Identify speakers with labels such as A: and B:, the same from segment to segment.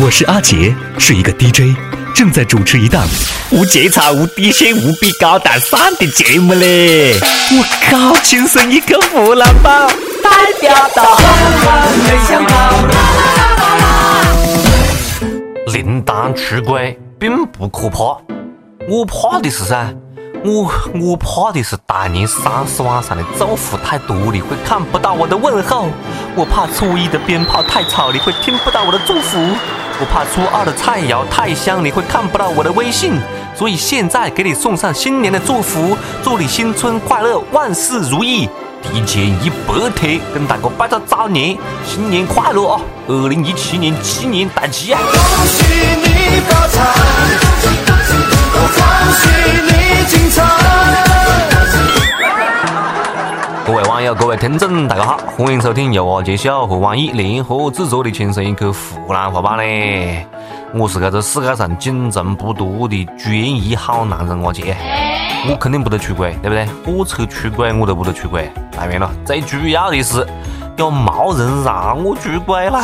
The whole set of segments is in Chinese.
A: 我是阿杰，是一个 DJ，正在主持一档
B: 无节操、无底线、无比高大上的节目嘞！我靠，亲生一个湖南宝，代表到没想到。林丹出轨并不可怕，我怕的是噻，我我怕的是大年三十晚上的祝福太多，你会看不到我的问候；我怕初一的鞭炮太吵，你会听不到我的祝福。我怕初二的菜肴太香，你会看不到我的微信，所以现在给你送上新年的祝福，祝你新春快乐，万事如意。提前一百天跟大哥拜个早年，新年快乐啊！二零一七年鸡年大吉啊！恭喜你发财，恭喜你各位网友，各位听众，大家好，欢迎收听由阿杰秀和网易联合制作的《轻松一刻湖南话版》嘞！我是这个世界上仅存不多的专一好男人阿杰，我肯定不得出轨，对不对？火车出轨我都不得出轨。当然了，最主要的是有没人让我出轨了！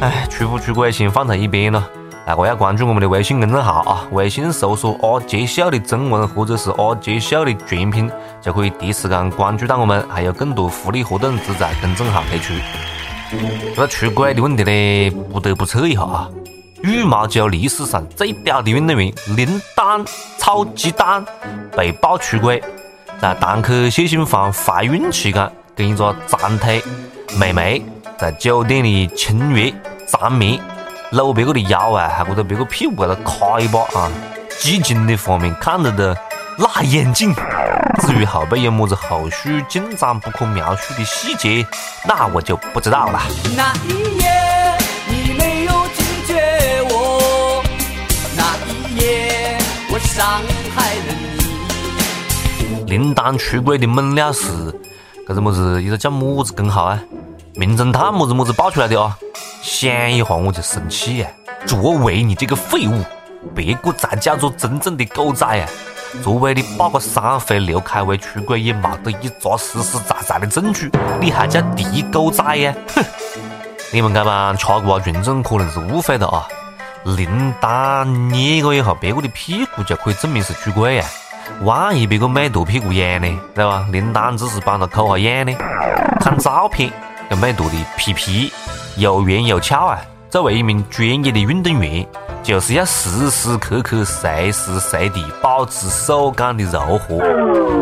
B: 哎，出不出轨先放在一边了。大家要关注我们的微信公众号啊，微信搜索“阿杰秀”的中文或者是“阿杰秀”的全拼，就可以第一时间关注到我们，还有更多福利活动只在公众号推出。这个出轨的问题呢，不得不扯一下啊！羽毛球历史上最屌的运动员林丹超级丹被曝出轨，在单克谢杏芳怀孕期间跟一个长腿妹妹在酒店里亲热缠绵。搂别个的腰啊，还或者别个屁股给他卡一把啊，激情的画面看着都辣眼睛。至于后背有么子后续进展不可描述的细节，那我就不知道了。那一夜你没有拒绝我，那一夜我伤害了你。林丹出轨的猛料是，这个么子一个叫么子公号啊？名侦探么子么子爆出来的啊？想一下我就生气呀！作为你这个废物，别个才叫做真正的狗仔啊！作为你爆个三回刘恺威出轨也没得一扎实实在在的证据，你还叫地狗仔呀？哼！你们这帮吃瓜群众可能是误会了啊！林丹捏个一下别个的屁股就可以证明是出轨呀？万一别个美图屁股痒呢？对吧？林丹只是帮他抠下痒呢？看照片，跟美图的屁屁。又圆又翘啊！作为一名专业的运动员，就是要时时刻刻、随时随地保持手感的柔和。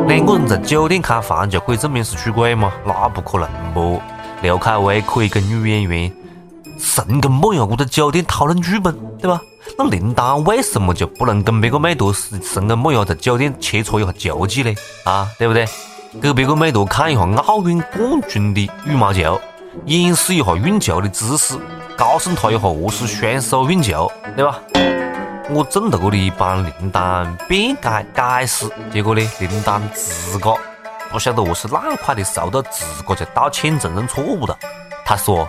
B: 两个人在酒店开房就可以证明是出轨吗？那不可能不。刘恺威可以跟女演员神跟莫样，我在酒店讨论剧本，对吧？那林丹为什么就不能跟别个美图神跟莫样在酒店切磋一下球技呢？啊，对不对？给别个美图看一下奥运冠军的羽毛球。演示一下运球的姿势，告诉他一下何是双手运球，对吧？我正在这里帮林丹辩解解释，结果呢，林丹自个不晓得何是烂快的收到自个就道歉承认错误了。他说：“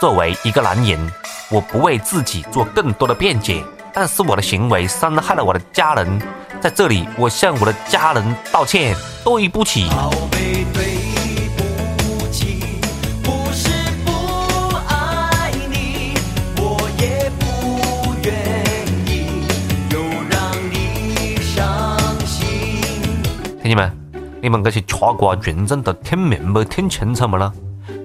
B: 作为一个男人，我不为自己做更多的辩解，但是我的行为伤害了我的家人，在这里我向我的家人道歉，对不起。”听见没，你们这些吃瓜群众都听明白、听清楚没了？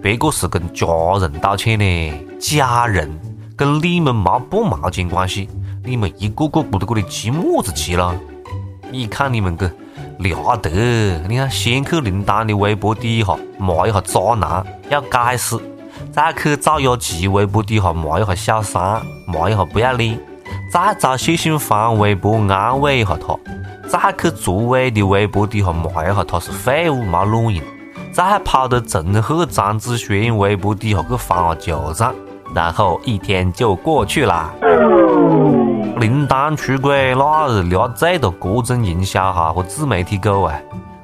B: 别个是跟家人道歉呢，家人跟你们没半毛钱关系，你们一个个不在这里急么子急了？你看你们个俩得，你看先去林丹的微博底下骂一下渣男要解释，再去赵雅琪微博底下骂一下小三，骂一下不要脸，再找谢杏芳微博安慰一下他。再去卓伟的微博底下骂一下他是废物没卵用，再跑到陈赫、张子萱微博底下去翻下旧账，然后一天就过去了。林丹出轨，那是聊最多各种营销号和自媒体狗啊，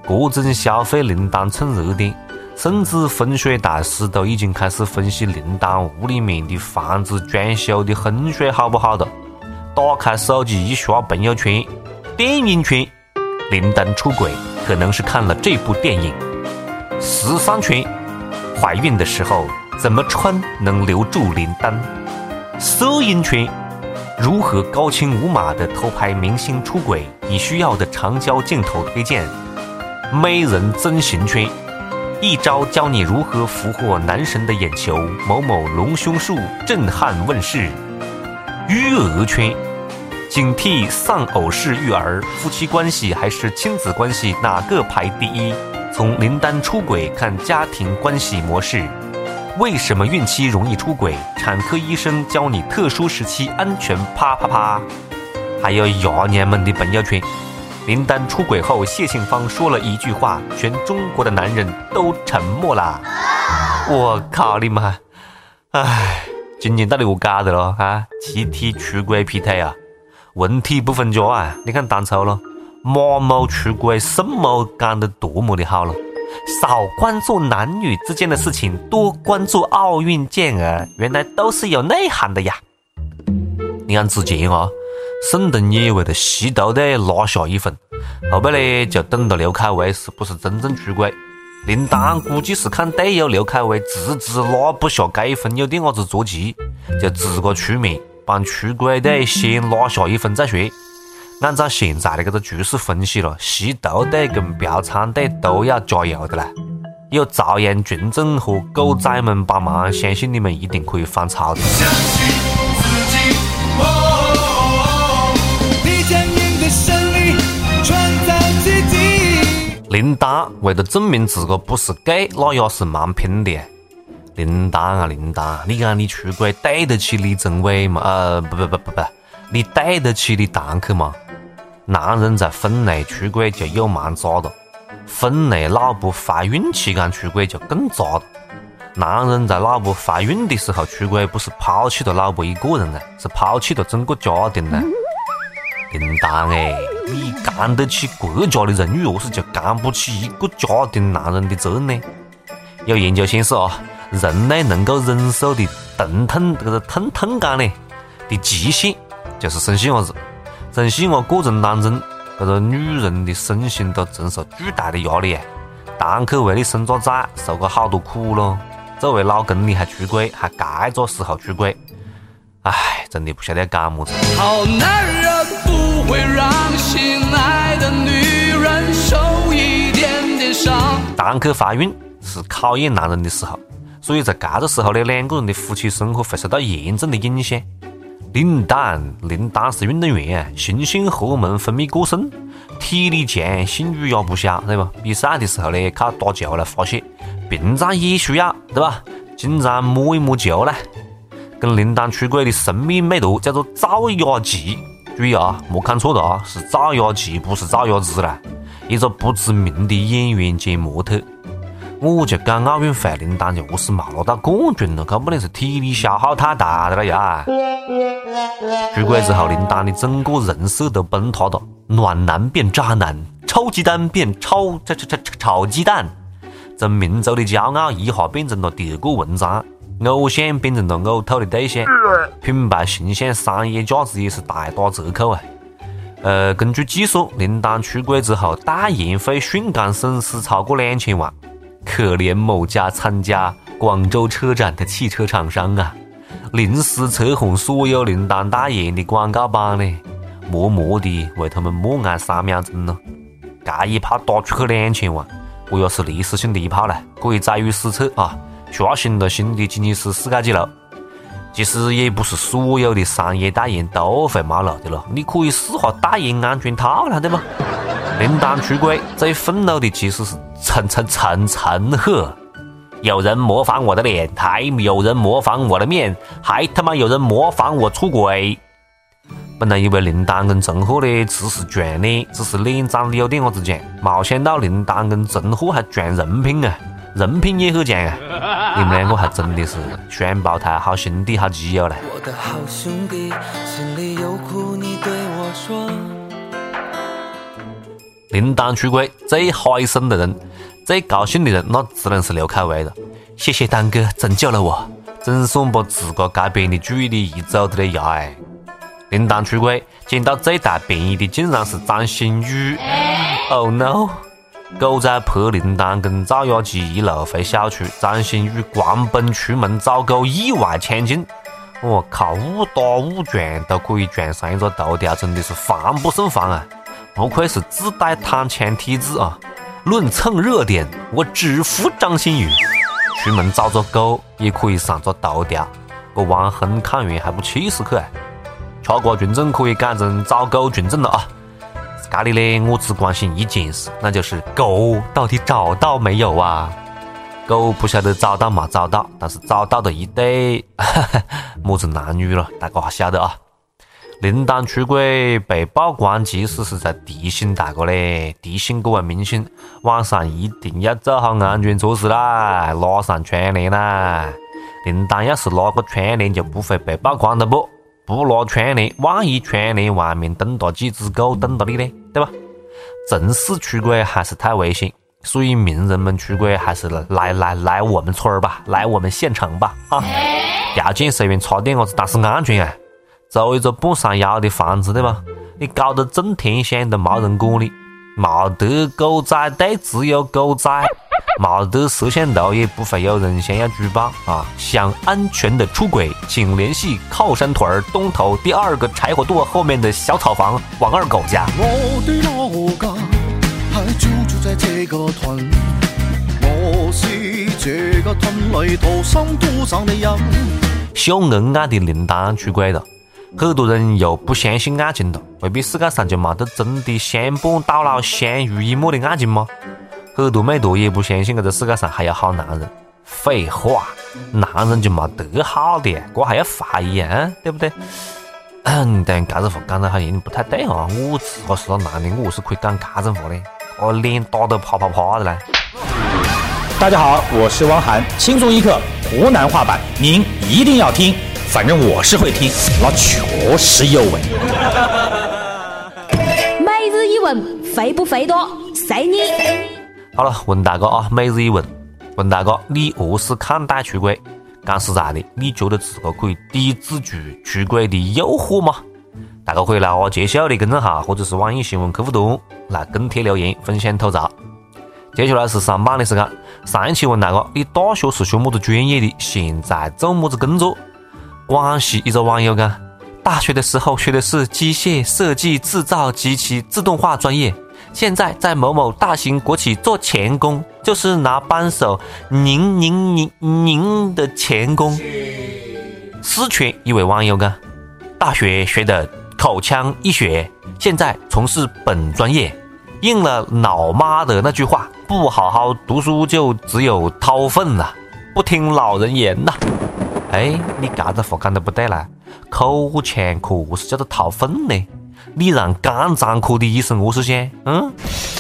B: 各种消费林丹蹭热点，甚至风水大师都已经开始分析林丹屋里面的房子装修的风水好不好了。打开手机一刷朋友圈。电影圈，林丹出轨可能是看了这部电影。时尚圈，怀孕的时候怎么穿能留住林丹？摄影圈如何高清无码的偷拍明星出轨？你需要的长焦镜头推荐。美人整形圈一招教你如何俘获男神的眼球。某某隆胸术震撼问世。育儿圈警惕丧偶式育儿，夫妻关系还是亲子关系哪个排第一？从林丹出轨看家庭关系模式。为什么孕期容易出轨？产科医生教你特殊时期安全啪啪啪。还有爷娘们的朋友圈，林丹出轨后，谢杏芳说了一句话，全中国的男人都沉默了。我靠你妈！哎，今年到底我搞的了啊？集体出轨劈腿啊？问题不分家啊？你看当初了，马某出轨，沈某讲得多么的好了。少关注男女之间的事情，多关注奥运健儿，原来都是有内涵的呀！你看之前啊，沈腾也为了吸毒队拿下一分，后背呢就等到刘恺威是不是真正出轨？林丹估计是看队友刘恺威迟迟拉不下这一分，有点伢子着急，就自个出面帮出轨队先拿下一分再说。按照现在的这个局势分析了，吸毒队跟嫖娼队都要加油的啦！有朝阳群众和狗仔们帮忙，相信你们一定可以反超的。林丹为了证明自个不是 gay，那也是蛮拼的。林丹啊，林丹，你讲你出轨对得起李宗伟吗？呃，不不不不不，你对得起你堂客吗？男人在婚内出轨就有蛮渣的，婚内老婆怀孕期间出轨就更渣了。男人在老婆怀孕的时候出轨，不是抛弃了老婆一个人呢，是抛弃了整个家庭呢。林丹哎，你扛得起国家的荣誉，何是就扛不起一个家庭男人的责任呢？有研究显示啊，人类能够忍受的疼痛这个疼痛感呢的极限就是生小伢子。生细伢过程当中，这个女人的身心都承受巨大的压力啊！堂客为你生个崽，受过好多苦咯。作为老公，你还出轨，还该个时候出轨，唉，真的不晓得干么子。好男人不会让心爱的女人受一点点伤。堂客怀孕是考验男人的时候，所以在这个时候呢，两个人的夫妻生活会受到严重的影响。林丹，林丹是运动员啊，雄性荷尔蒙分泌过剩，体力强，性欲也不小，对吧？比赛的时候呢，靠打球来发泄，平常也需要，对吧？经常摸一摸球呢。跟林丹出轨的神秘美图叫做赵雅琪，注意啊，莫看错了啊，是赵雅琪，不是赵雅芝啦，一个不知名的演员兼模特。我就讲奥运会林丹就何是没拿到冠军了，可不能是体力消耗太大了呀！出轨之后，林丹的整个人设都崩塌了，暖男变渣男，臭鸡蛋变超炒炒炒炒鸡蛋，从民族的骄傲一下变成了第二个文章，偶像变成了呕吐的对象，品牌形象、商业价值也是大打折扣啊！呃，根据计算，林丹出轨之后，代言费瞬间损失超过两千万。可怜某家参加广州车展的汽车厂商啊，临时撤换所有林丹代言的广告板呢，默默地为他们默哀三秒钟了。这一炮打出去两千万，我要是历史性的一炮了，可以载入史册啊，刷新了新的吉尼斯世界纪录。其实也不是所有的商业代言都会冒漏的了，你可以试下代言安全套了，对吧？林丹出轨，最愤怒的其实是陈陈陈陈赫。有人模仿我的脸，还有人模仿我的面，还他妈有人模仿我出轨。本来以为林丹跟陈赫呢只是撞脸，只是脸长得有点伢子像，没想到林丹跟陈赫还撞人品啊，人品也很强啊！你们两个还真的是双胞胎好兄弟好基友嘞！我的好兄弟，心里有苦你对我说。铃铛出轨，最嗨森的人，最高兴的人，那只能是刘恺威了。谢谢丹哥拯救了我，总算把自个这边的注意力移走的了呀！哎，铃铛出轨，捡到最大便宜的竟然是张馨予。Oh no！狗仔拍铃铛跟赵雅芝一路回小区，张馨予狂奔出门找狗，意外抢镜。我靠，误打误撞都可以撞上一个头条，真的是防不胜防啊！不愧是自带躺枪体质啊！论蹭热点，我只服张馨予。出门找个狗也可以上个头条，我汪恒抗原还不气死去啊！吃瓜群众可以改成找狗群众了啊！这里呢，我只关心一件事，那就是狗到底找到没有啊？狗不晓得找到没找到，但是找到的一对，么子男女了，大家还晓得啊？铃铛出轨被曝光，其实是在提醒大家嘞，提醒各位明星，晚上一定要做好安全措施啦，拉上窗帘啦。铃铛要是拉个窗帘，就不会被曝光的不？不拉窗帘，万一窗帘外面蹲哒几只狗等着你呢，对吧？正式出轨还是太危险。所以名人们出轨还是来来来我们村儿吧，来我们县城吧啊！条件随便差点伢子，但是安全啊！租一个半山腰的房子对吧？你搞得震天响都没人管你，没得狗仔队，只有狗仔，没得摄像头也不会有人想要举报啊！想安全的出轨，请联系靠山屯儿东头第二个柴火垛后面的小草房王二狗家。我的老家。就住在这个屯，我是这个屯里土生土长的人。秀恩爱的林丹出轨了，很多人又不相信爱情了。未必世界上就没得真的相伴到老、相濡以沫的爱情吗？很多妹坨也不相信这个世界上还有好男人。废话，男人就没得好的，这还要怀疑啊？对不对？嗯，但这种话讲的好像有点不太对啊。我自个是个男的，我是可以讲这种话呢？我脸打得啪啪啪的嘞！
C: 大家好，我是汪涵，轻松一刻湖南话版，您一定要听，反正我是会听，那确实有味。
D: 每日一问，肥不肥多？随你。
B: 好了，问大家啊，每日一问，问大家，你何时看待出轨？讲实在的，你觉得自个可以抵制住出轨的诱惑吗？大家可以来我杰笑的公众号或者是网易新闻客户端来跟帖留言分享吐槽。接下来是上班的时间。上一期问大家，你大学是学么子专业的？现在做么子工作？广西一个网友讲，大学的时候学的是机械设计制造及其自动化专业，现在在某某大型国企做钳工，就是拿扳手拧拧拧拧的钳工。四川一位网友讲，大学学的。口腔医学，现在从事本专业，应了老妈的那句话：不好好读书就只有掏粪了，不听老人言呐。哎，你嘎子话讲得不对啦，口腔科何是叫做掏粪呢？你让肝脏科的医生何是先？嗯？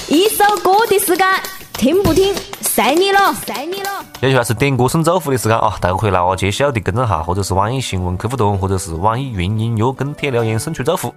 D: 一首歌的时间，听不听？随你了，随你了。
B: 接下来是点歌送祝福的时间啊！大家可以来我接笑的公众号，或者是网易新闻客户端，或者是网易云音乐跟帖留言送出祝福。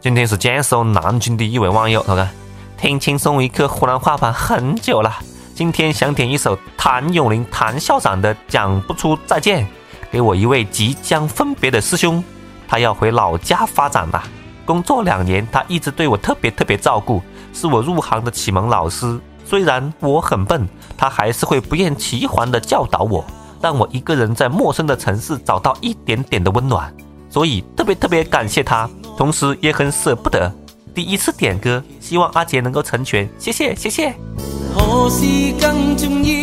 B: 今天是江苏南京的一位网友，他看听轻松一刻湖南话版很久了，今天想点一首谭咏麟谭校长的《讲不出再见》，给我一位即将分别的师兄，他要回老家发展了。工作两年，他一直对我特别特别照顾，是我入行的启蒙老师。虽然我很笨，他还是会不厌其烦地教导我，让我一个人在陌生的城市找到一点点的温暖。所以特别特别感谢他，同时也很舍不得。第一次点歌，希望阿杰能够成全，谢谢谢谢。何事更重要？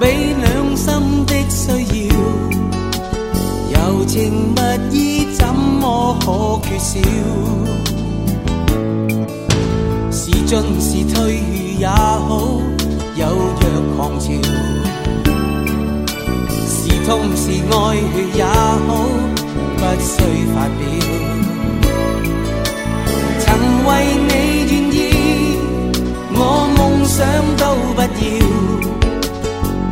B: 比两心需要，柔情蜜意怎么可缺少？是进是退？也好，有若狂潮，是痛是爱也好，不需发表。曾为你愿意，我梦想都不要，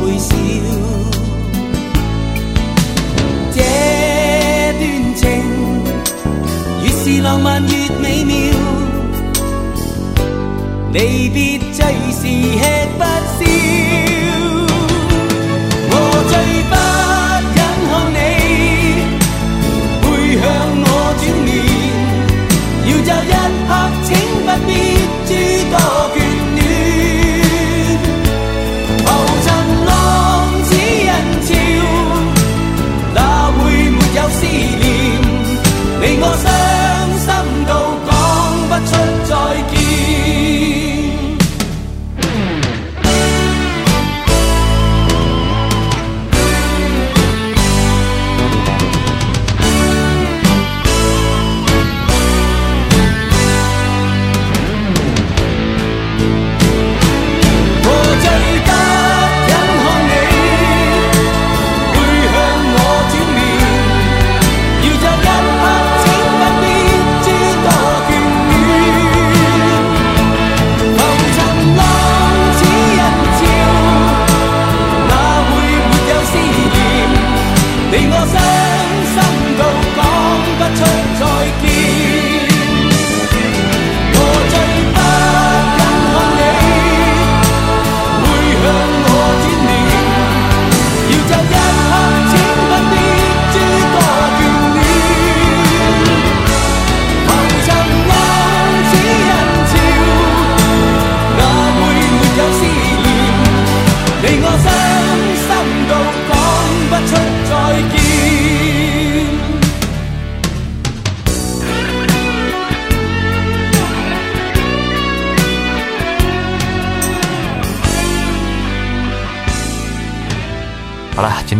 E: 會少。這段情越是浪漫越美妙，離別最是吃不消。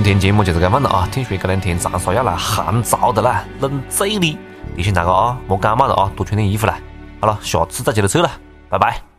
B: 今天节目就是这样了啊！听说这两天长沙要来寒潮的啦，冷嘴哩！提醒大家啊，莫感冒了啊，多穿点衣服啦。好了，下次再接着扯了，拜拜。